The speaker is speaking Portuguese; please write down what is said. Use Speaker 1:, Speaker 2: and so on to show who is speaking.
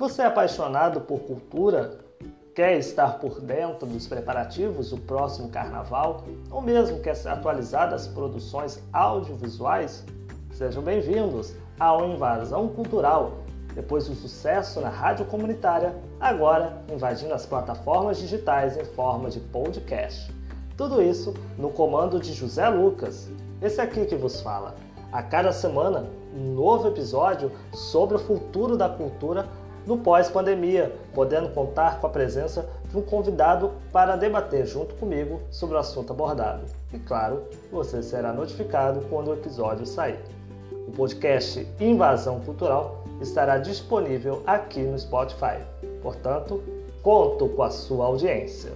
Speaker 1: Você é apaixonado por cultura? Quer estar por dentro dos preparativos do próximo carnaval? Ou mesmo quer se atualizar das produções audiovisuais? Sejam bem-vindos ao Invasão Cultural. Depois do sucesso na rádio comunitária, agora invadindo as plataformas digitais em forma de podcast. Tudo isso no comando de José Lucas, esse aqui que vos fala. A cada semana, um novo episódio sobre o futuro da cultura no pós-pandemia, podendo contar com a presença de um convidado para debater junto comigo sobre o assunto abordado. E claro, você será notificado quando o episódio sair. O podcast Invasão Cultural estará disponível aqui no Spotify. Portanto, conto com a sua audiência.